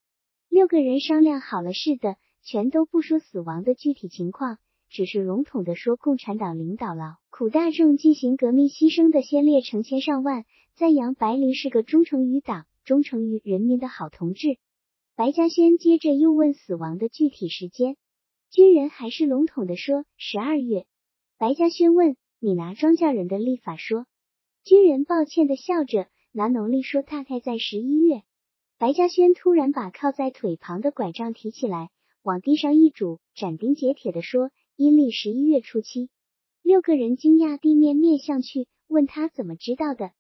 六个人商量好了似的，全都不说死亡的具体情况，只是笼统的说：共产党领导了苦大众进行革命，牺牲的先烈成千上万，赞扬白灵是个忠诚于党、忠诚于人民的好同志。白嘉轩接着又问死亡的具体时间，军人还是笼统的说：“十二月。”白嘉轩问。你拿庄稼人的历法说，军人抱歉的笑着，拿农历说大概在十一月。白嘉轩突然把靠在腿旁的拐杖提起来，往地上一拄，斩钉截铁的说，阴历十一月初七。六个人惊讶地面面向去，问他怎么知道的。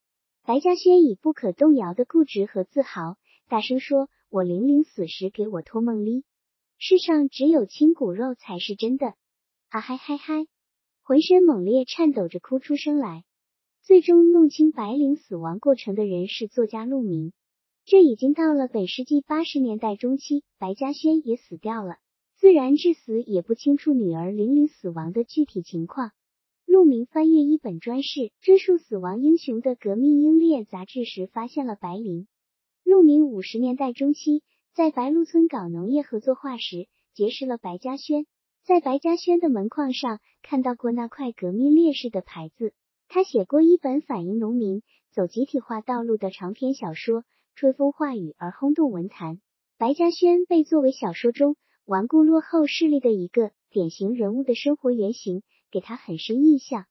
白嘉轩以不可动摇的固执和自豪，大声说：“我玲玲死时给我托梦哩，世上只有亲骨肉才是真的。”啊嗨嗨嗨！浑身猛烈颤抖着哭出声来。最终弄清白灵死亡过程的人是作家陆明。这已经到了本世纪八十年代中期，白嘉轩也死掉了，自然至死，也不清楚女儿玲玲死亡的具体情况。陆明翻阅一本专事，追溯死亡英雄的《革命英烈》杂志时，发现了白灵。陆明五十年代中期在白鹿村搞农业合作化时，结识了白嘉轩。在白嘉轩的门框上看到过那块革命烈士的牌子。他写过一本反映农民走集体化道路的长篇小说，春风化雨而轰动文坛。白嘉轩被作为小说中顽固落后势力的一个典型人物的生活原型，给他很深印象。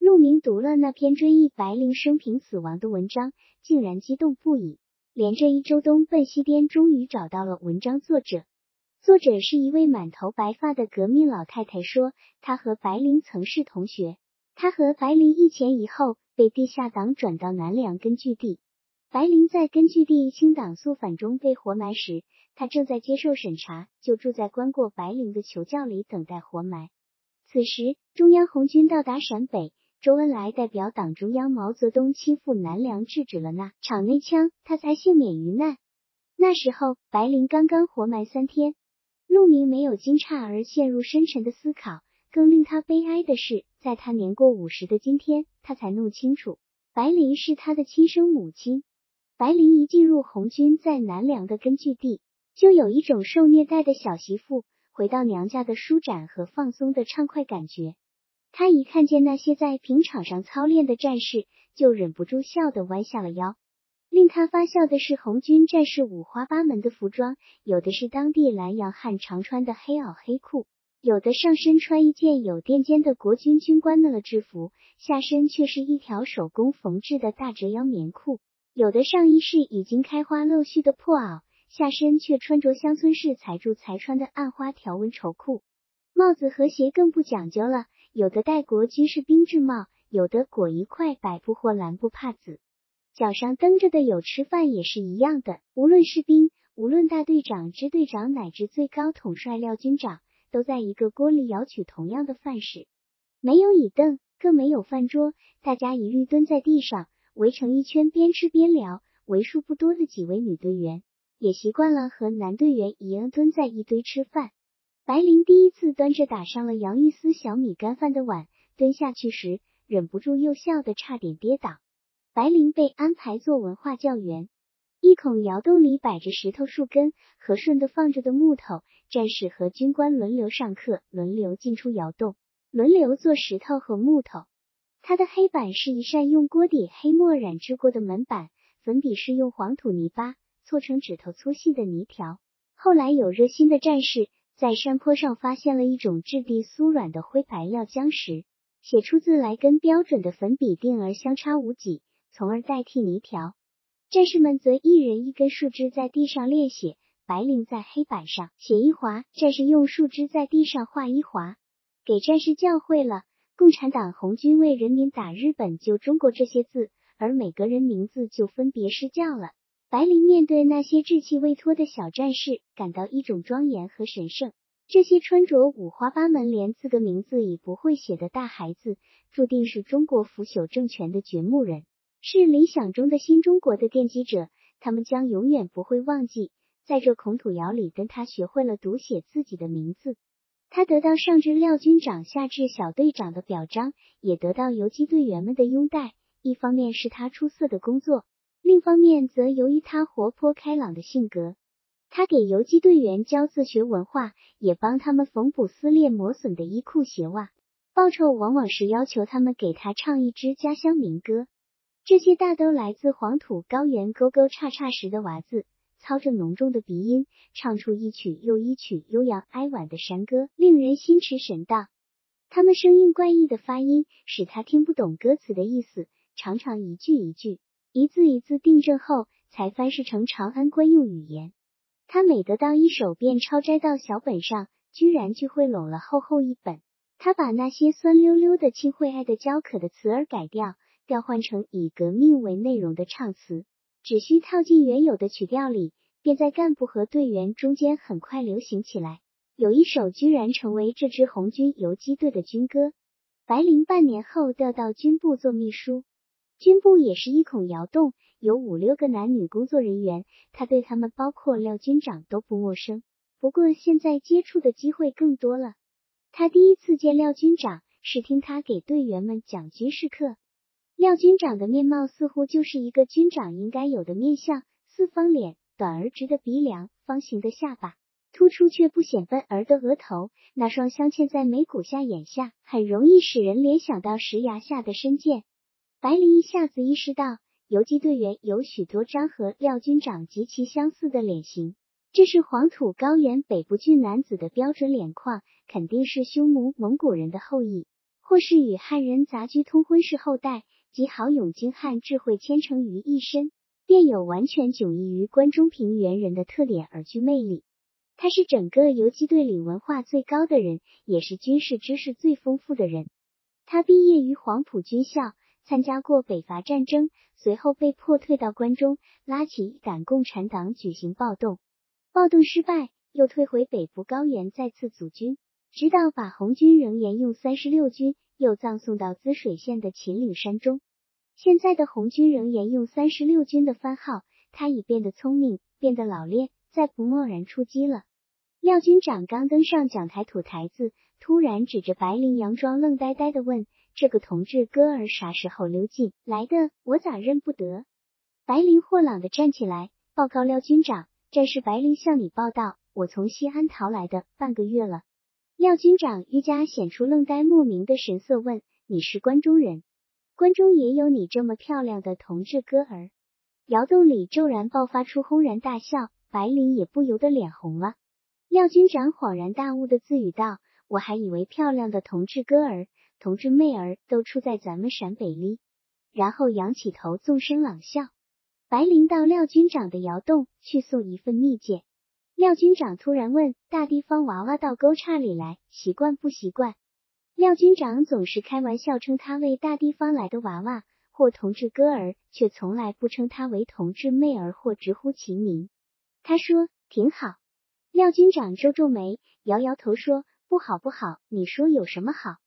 陆明读了那篇追忆白灵生平死亡的文章，竟然激动不已，连着一周东奔西颠，终于找到了文章作者。作者是一位满头白发的革命老太太，说她和白灵曾是同学。她和白灵一前一后被地下党转到南梁根据地。白灵在根据地清党肃反中被活埋时，他正在接受审查，就住在关过白灵的囚教里等待活埋。此时，中央红军到达陕北，周恩来代表党中央毛泽东亲赴南梁制止了那场内枪，他才幸免于难。那时候，白灵刚刚活埋三天。陆明没有惊诧而陷入深沉的思考，更令他悲哀的是，在他年过五十的今天，他才弄清楚，白灵是他的亲生母亲。白灵一进入红军在南梁的根据地，就有一种受虐待的小媳妇回到娘家的舒展和放松的畅快感觉。他一看见那些在平场上操练的战士，就忍不住笑得弯下了腰。令他发笑的是，红军战士五花八门的服装，有的是当地蓝洋汉常穿的黑袄黑裤，有的上身穿一件有垫肩的国军军官的制服，下身却是一条手工缝制的大折腰棉裤；有的上衣是已经开花露絮的破袄，下身却穿着乡村式裁铸才穿的暗花条纹绸裤。帽子和鞋更不讲究了，有的戴国军士兵制帽，有的裹一块白布或蓝布帕子。脚上蹬着的有吃饭也是一样的，无论士兵，无论大队长、支队长，乃至最高统帅廖军长，都在一个锅里舀取同样的饭食。没有椅凳，更没有饭桌，大家一律蹲在地上，围成一圈，边吃边聊。为数不多的几位女队员也习惯了和男队员一样蹲在一堆吃饭。白灵第一次端着打上了洋芋丝小米干饭的碗蹲下去时，忍不住又笑得差点跌倒。白灵被安排做文化教员，一孔窑洞里摆着石头树根，和顺的放着的木头。战士和军官轮流上课，轮流进出窑洞，轮流做石头和木头。它的黑板是一扇用锅底黑墨染制过的门板，粉笔是用黄土泥巴搓成指头粗细的泥条。后来有热心的战士在山坡上发现了一种质地酥软的灰白料浆石，写出字来跟标准的粉笔定儿相差无几，从而代替泥条。战士们则一人一根树枝在地上练写，白灵在黑板上写一划，战士用树枝在地上画一划，给战士教会了“共产党红军为人民打日本，救中国”这些字，而每个人名字就分别施教了。白灵面对那些稚气未脱的小战士，感到一种庄严和神圣。这些穿着五花八门、连字个名字也不会写的大孩子，注定是中国腐朽政权的掘墓人。是理想中的新中国的奠基者，他们将永远不会忘记，在这孔土窑里跟他学会了读写自己的名字。他得到上至廖军长、下至小队长的表彰，也得到游击队员们的拥戴。一方面是他出色的工作，另一方面则由于他活泼开朗的性格。他给游击队员教自学文化，也帮他们缝补撕裂磨损的衣裤鞋袜。报酬往往是要求他们给他唱一支家乡民歌。这些大都来自黄土高原沟沟叉叉时的娃子，操着浓重的鼻音，唱出一曲又一曲悠扬哀婉的山歌，令人心驰神荡。他们声音怪异的发音，使他听不懂歌词的意思，常常一句一句，一字一字订正后，才翻译成长安官用语言。他每得到一首，便抄摘到小本上，居然聚会拢了厚厚一本。他把那些酸溜溜的、亲会爱的、焦渴的词儿改掉。调换成以革命为内容的唱词，只需套进原有的曲调里，便在干部和队员中间很快流行起来。有一首居然成为这支红军游击队的军歌。白灵半年后调到军部做秘书，军部也是一孔窑洞，有五六个男女工作人员，他对他们包括廖军长都不陌生。不过现在接触的机会更多了。他第一次见廖军长是听他给队员们讲军事课。廖军长的面貌似乎就是一个军长应该有的面相：四方脸、短而直的鼻梁、方形的下巴、突出却不显笨儿的额头，那双镶嵌在眉骨下眼下，很容易使人联想到石崖下的深涧。白灵一下子意识到，游击队员有许多张和廖军长极其相似的脸型，这是黄土高原北部俊男子的标准脸框，肯定是匈奴、蒙古人的后裔，或是与汉人杂居通婚是后代。集豪勇精悍、智慧谦诚于一身，便有完全迥异于关中平原人的特点而具魅力。他是整个游击队里文化最高的人，也是军事知识最丰富的人。他毕业于黄埔军校，参加过北伐战争，随后被迫退到关中，拉起一杆共产党举行暴动。暴动失败，又退回北部高原，再次组军，直到把红军仍沿用三十六军。又葬送到滋水县的秦岭山中。现在的红军仍沿用三十六军的番号。他已变得聪明，变得老练，再不贸然出击了。廖军长刚登上讲台土台子，突然指着白灵佯装愣呆呆的问：“这个同志哥儿啥时候溜进来的？我咋认不得？”白灵豁朗的站起来，报告廖军长：“战士白灵向你报道，我从西安逃来的，半个月了。”廖军长愈加显出愣呆莫名的神色，问：“你是关中人？关中也有你这么漂亮的同志哥儿？”窑洞里骤然爆发出轰然大笑，白灵也不由得脸红了。廖军长恍然大悟的自语道：“我还以为漂亮的同志哥儿、同志妹儿都出在咱们陕北哩。”然后仰起头，纵声朗笑。白灵到廖军长的窑洞去送一份密件。廖军长突然问：“大地方娃娃到沟岔里来，习惯不习惯？”廖军长总是开玩笑称他为大地方来的娃娃或同志哥儿，却从来不称他为同志妹儿或直呼其名。他说：“挺好。”廖军长皱皱眉，摇摇头说：“不好，不好。你说有什么好？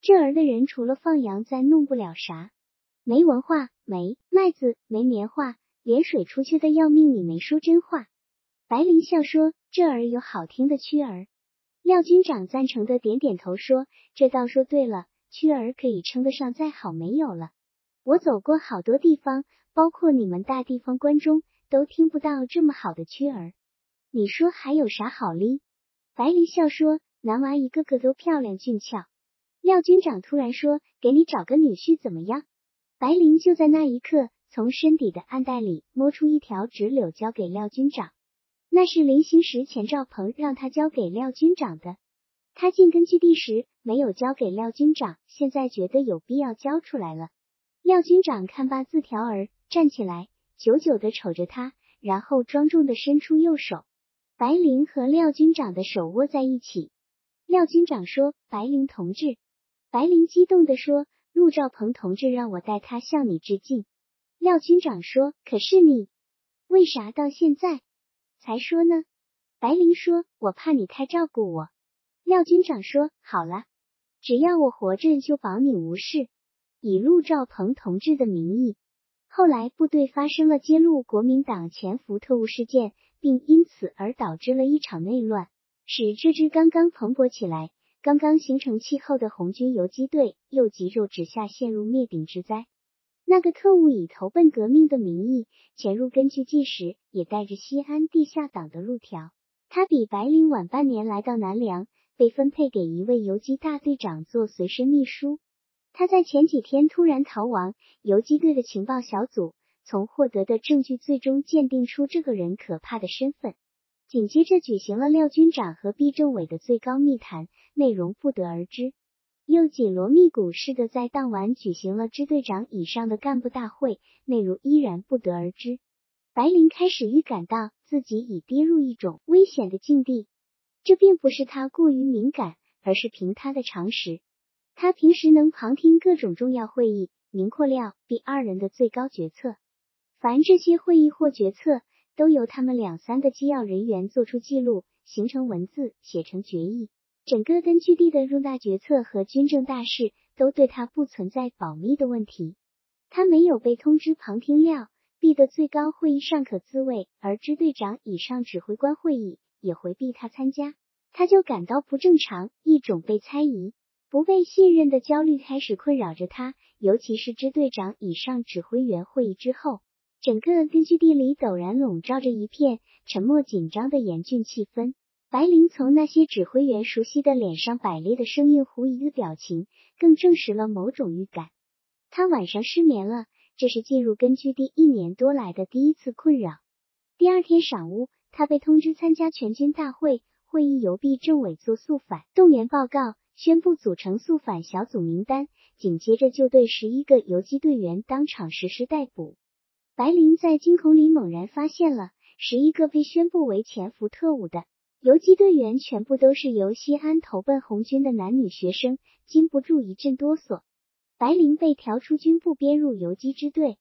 这儿的人除了放羊，再弄不了啥。没文化，没麦子，没棉花，连水出去的要命。你没说真话。”白灵笑说：“这儿有好听的曲儿。”廖军长赞成的点点头说：“这倒说对了，曲儿可以称得上再好没有了。我走过好多地方，包括你们大地方关中，都听不到这么好的曲儿。你说还有啥好哩？白灵笑说：“男娃一个个都漂亮俊俏。”廖军长突然说：“给你找个女婿怎么样？”白灵就在那一刻从身底的暗袋里摸出一条直柳，交给廖军长。那是临行时钱兆鹏让他交给廖军长的。他进根据地时没有交给廖军长，现在觉得有必要交出来了。廖军长看罢字条儿，站起来，久久的瞅着他，然后庄重的伸出右手。白灵和廖军长的手握在一起。廖军长说：“白灵同志。”白灵激动地说：“陆兆鹏同志让我代他向你致敬。”廖军长说：“可是你为啥到现在才说呢？”白灵说：“我怕你太照顾我。”廖军长说：“好了，只要我活着，就保你无事。”以陆兆鹏同志的名义。后来部队发生了揭露国民党潜伏特务事件。并因此而导致了一场内乱，使这支刚刚蓬勃起来、刚刚形成气候的红军游击队又急骤之下陷入灭顶之灾。那个特务以投奔革命的名义潜入根据地时，也带着西安地下党的路条。他比白灵晚半年来到南梁，被分配给一位游击大队长做随身秘书。他在前几天突然逃亡，游击队的情报小组。从获得的证据最终鉴定出这个人可怕的身份，紧接着举行了廖军长和毕政委的最高密谈，内容不得而知。又紧锣密鼓似的在当晚举行了支队长以上的干部大会，内容依然不得而知。白灵开始预感到自己已跌入一种危险的境地，这并不是他过于敏感，而是凭他的常识。他平时能旁听各种重要会议，明阔廖毕二人的最高决策。凡这些会议或决策，都由他们两三个机要人员做出记录，形成文字，写成决议。整个根据地的重大决策和军政大事，都对他不存在保密的问题。他没有被通知旁听料毕的最高会议尚可自卫，而支队长以上指挥官会议也回避他参加，他就感到不正常，一种被猜疑、不被信任的焦虑开始困扰着他。尤其是支队长以上指挥员会议之后。整个根据地里陡然笼罩着一片沉默紧张的严峻气氛。白灵从那些指挥员熟悉的脸上摆列的生硬狐疑的表情，更证实了某种预感。他晚上失眠了，这是进入根据地一年多来的第一次困扰。第二天晌午，他被通知参加全军大会，会议由毕政委做肃反动员报告，宣布组成肃反小组名单，紧接着就对十一个游击队员当场实施逮捕。白灵在惊恐里猛然发现了，十一个被宣布为潜伏特务的游击队员，全部都是由西安投奔红军的男女学生，禁不住一阵哆嗦。白灵被调出军部，编入游击支队。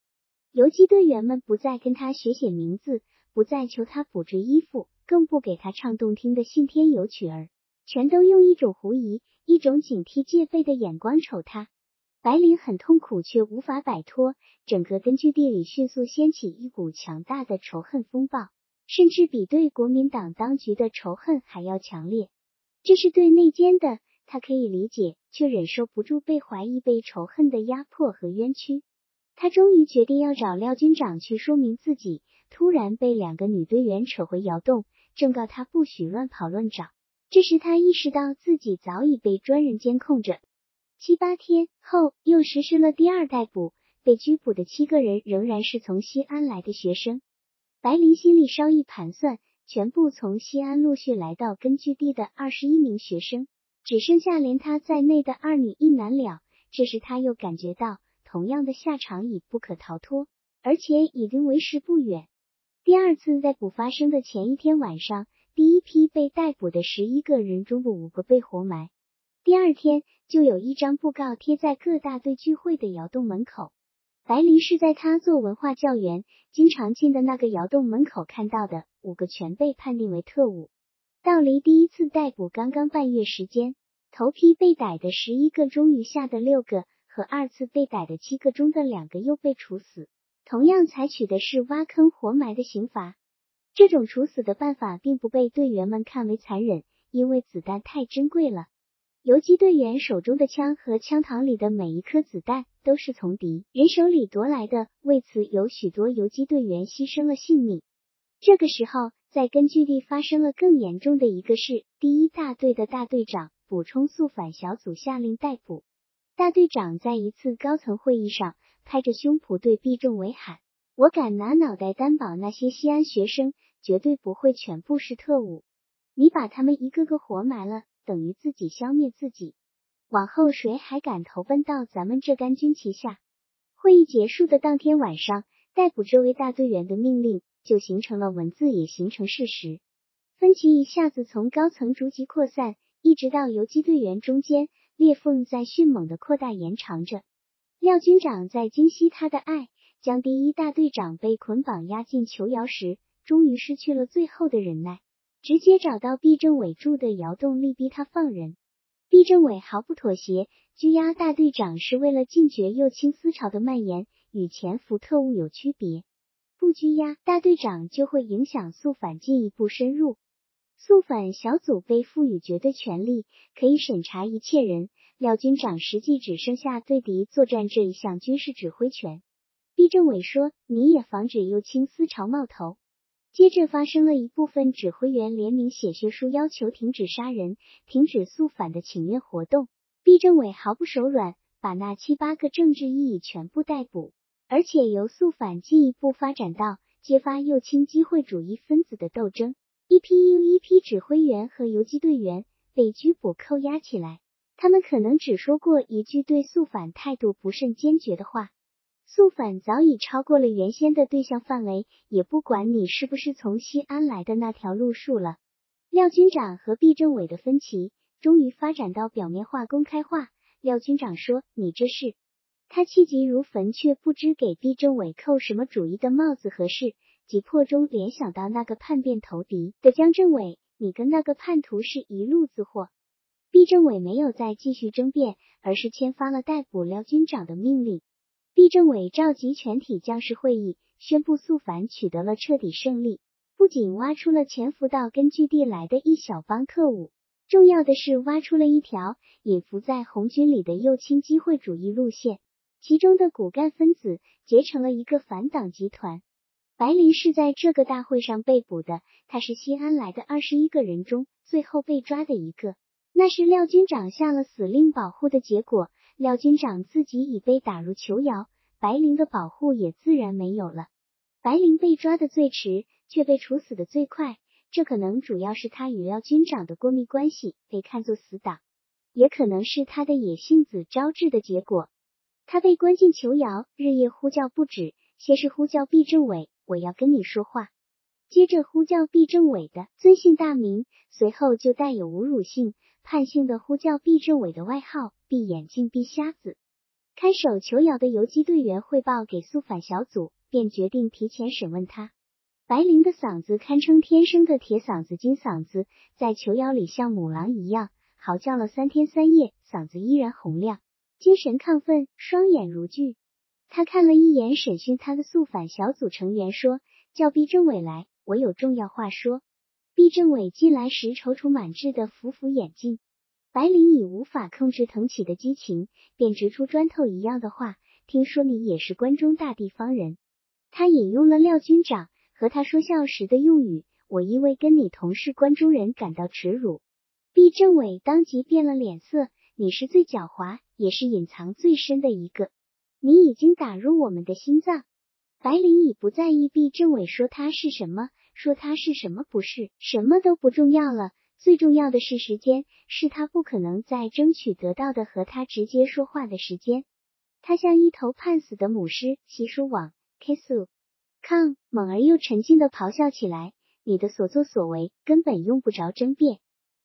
游击队员们不再跟他学写名字，不再求他补制衣服，更不给他唱动听的信天游曲儿，全都用一种狐疑、一种警惕戒备的眼光瞅他。白灵很痛苦，却无法摆脱。整个根据地里迅速掀起一股强大的仇恨风暴，甚至比对国民党当局的仇恨还要强烈。这是对内奸的，他可以理解，却忍受不住被怀疑、被仇恨的压迫和冤屈。他终于决定要找廖军长去说明自己。突然被两个女队员扯回窑洞，正告他不许乱跑乱找。这时他意识到自己早已被专人监控着。七八天后，又实施了第二逮捕，被拘捕的七个人仍然是从西安来的学生。白灵心里稍一盘算，全部从西安陆续来到根据地的二十一名学生，只剩下连他在内的二女一男了。这时他又感觉到，同样的下场已不可逃脱，而且已经为时不远。第二次逮捕发生的前一天晚上，第一批被逮捕的十一个人中的五个被活埋。第二天就有一张布告贴在各大队聚会的窑洞门口。白灵是在他做文化教员经常进的那个窑洞门口看到的。五个全被判定为特务。到离第一次逮捕刚刚半月时间，头批被逮的十一个中余下的六个和二次被逮的七个中的两个又被处死。同样采取的是挖坑活埋的刑罚。这种处死的办法并不被队员们看为残忍，因为子弹太珍贵了。游击队员手中的枪和枪膛里的每一颗子弹都是从敌人手里夺来的，为此有许多游击队员牺牲了性命。这个时候，在根据地发生了更严重的一个事：第一大队的大队长补充速反小组下令逮捕。大队长在一次高层会议上拍着胸脯对毕政委喊：“我敢拿脑袋担保，那些西安学生绝对不会全部是特务。你把他们一个个活埋了。”等于自己消灭自己，往后谁还敢投奔到咱们这干军旗下？会议结束的当天晚上，逮捕这位大队员的命令就形成了文字，也形成事实。分歧一下子从高层逐级扩散，一直到游击队员中间，裂缝在迅猛的扩大延长着。廖军长在惊惜他的爱，将第一大队长被捆绑押进囚窑时，终于失去了最后的忍耐。直接找到毕政委住的窑洞，力逼他放人。毕政委毫不妥协，拘押大队长是为了禁绝右倾思潮的蔓延，与潜伏特务有区别。不拘押大队长，就会影响肃反进一步深入。肃反小组被赋予绝对权力，可以审查一切人。廖军长实际只剩下对敌作战这一项军事指挥权。毕政委说：“你也防止右倾思潮冒头。”接着发生了一部分指挥员联名写血书，要求停止杀人、停止肃反的请愿活动。毕政委毫不手软，把那七八个政治异议全部逮捕，而且由肃反进一步发展到揭发右倾机会主义分子的斗争。一批又一批指挥员和游击队员被拘捕扣押起来，他们可能只说过一句对肃反态度不甚坚决的话。肃反早已超过了原先的对象范围，也不管你是不是从西安来的那条路数了。廖军长和毕政委的分歧终于发展到表面化、公开化。廖军长说：“你这是……”他气急如焚，却不知给毕政委扣什么主意的帽子合适，急迫中联想到那个叛变投敌的江政委，你跟那个叛徒是一路子货。毕政委没有再继续争辩，而是签发了逮捕廖军长的命令。毕政委召集全体将士会议，宣布肃反取得了彻底胜利。不仅挖出了潜伏到根据地来的一小帮特务，重要的是挖出了一条隐伏在红军里的右倾机会主义路线，其中的骨干分子结成了一个反党集团。白林是在这个大会上被捕的，他是西安来的二十一个人中最后被抓的一个，那是廖军长下了死令保护的结果。廖军长自己已被打入囚窑，白灵的保护也自然没有了。白灵被抓的最迟，却被处死的最快，这可能主要是他与廖军长的过密关系，被看作死党，也可能是他的野性子招致的结果。他被关进囚窑，日夜呼叫不止，先是呼叫毕政委，我要跟你说话，接着呼叫毕政委的尊姓大名，随后就带有侮辱性。叛性的呼叫毕政委的外号“闭眼镜毕瞎子”。看守囚窑的游击队员汇报给肃反小组，便决定提前审问他。白灵的嗓子堪称天生的铁嗓子、金嗓子，在囚窑里像母狼一样嚎叫了三天三夜，嗓子依然洪亮，精神亢奋，双眼如炬。他看了一眼审讯他的肃反小组成员，说：“叫毕政委来，我有重要话说。”毕政委进来时踌躇满志的扶扶眼镜，白灵已无法控制腾起的激情，便直出砖头一样的话：“听说你也是关中大地方人。”他引用了廖军长和他说笑时的用语：“我因为跟你同是关中人感到耻辱。”毕政委当即变了脸色：“你是最狡猾，也是隐藏最深的一个，你已经打入我们的心脏。”白灵已不在意毕政委说他是什么。说他是什么不是，什么都不重要了。最重要的是时间，是他不可能再争取得到的和他直接说话的时间。他像一头判死的母狮，习书网，kiss，抗，猛而又沉静的咆哮起来。你的所作所为根本用不着争辩。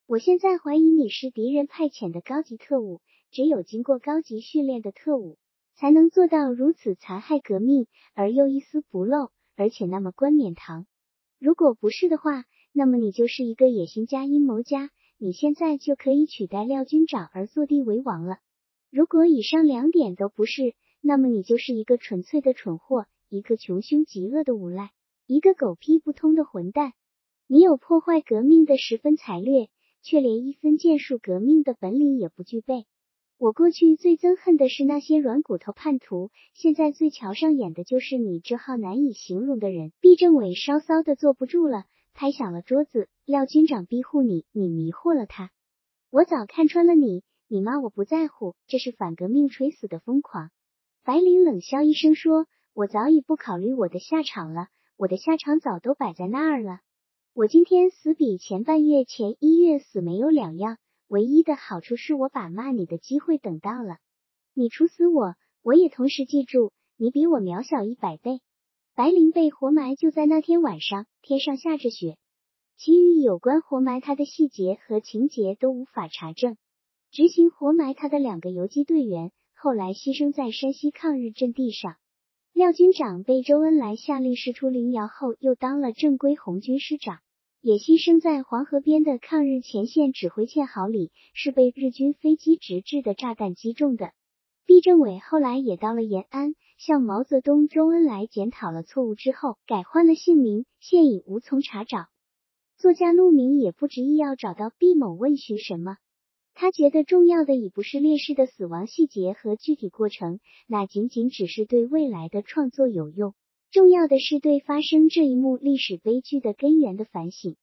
我现在怀疑你是敌人派遣的高级特务，只有经过高级训练的特务，才能做到如此残害革命而又一丝不漏，而且那么冠冕堂。如果不是的话，那么你就是一个野心家、阴谋家。你现在就可以取代廖军长而坐地为王了。如果以上两点都不是，那么你就是一个纯粹的蠢货，一个穷凶极恶的无赖，一个狗屁不通的混蛋。你有破坏革命的十分才略，却连一分剑术革命的本领也不具备。我过去最憎恨的是那些软骨头叛徒，现在最瞧上眼的就是你这号难以形容的人。毕政委稍稍的坐不住了，拍响了桌子。廖军长庇护你，你迷惑了他。我早看穿了你，你骂我不在乎，这是反革命垂死的疯狂。白灵冷笑一声说：“我早已不考虑我的下场了，我的下场早都摆在那儿了。我今天死比前半月前一月死没有两样。”唯一的好处是我把骂你的机会等到了。你处死我，我也同时记住你比我渺小一百倍。白灵被活埋就在那天晚上，天上下着雪，其余有关活埋他的细节和情节都无法查证。执行活埋他的两个游击队员后来牺牲在山西抗日阵地上。廖军长被周恩来下令释出灵窑后，又当了正规红军师长。也牺牲在黄河边的抗日前线指挥堑壕里，是被日军飞机直掷的炸弹击中的。毕政委后来也到了延安，向毛泽东、周恩来检讨了错误之后，改换了姓名，现已无从查找。作家陆明也不执意要找到毕某问询什么，他觉得重要的已不是烈士的死亡细节和具体过程，那仅仅只是对未来的创作有用。重要的是对发生这一幕历史悲剧的根源的反省。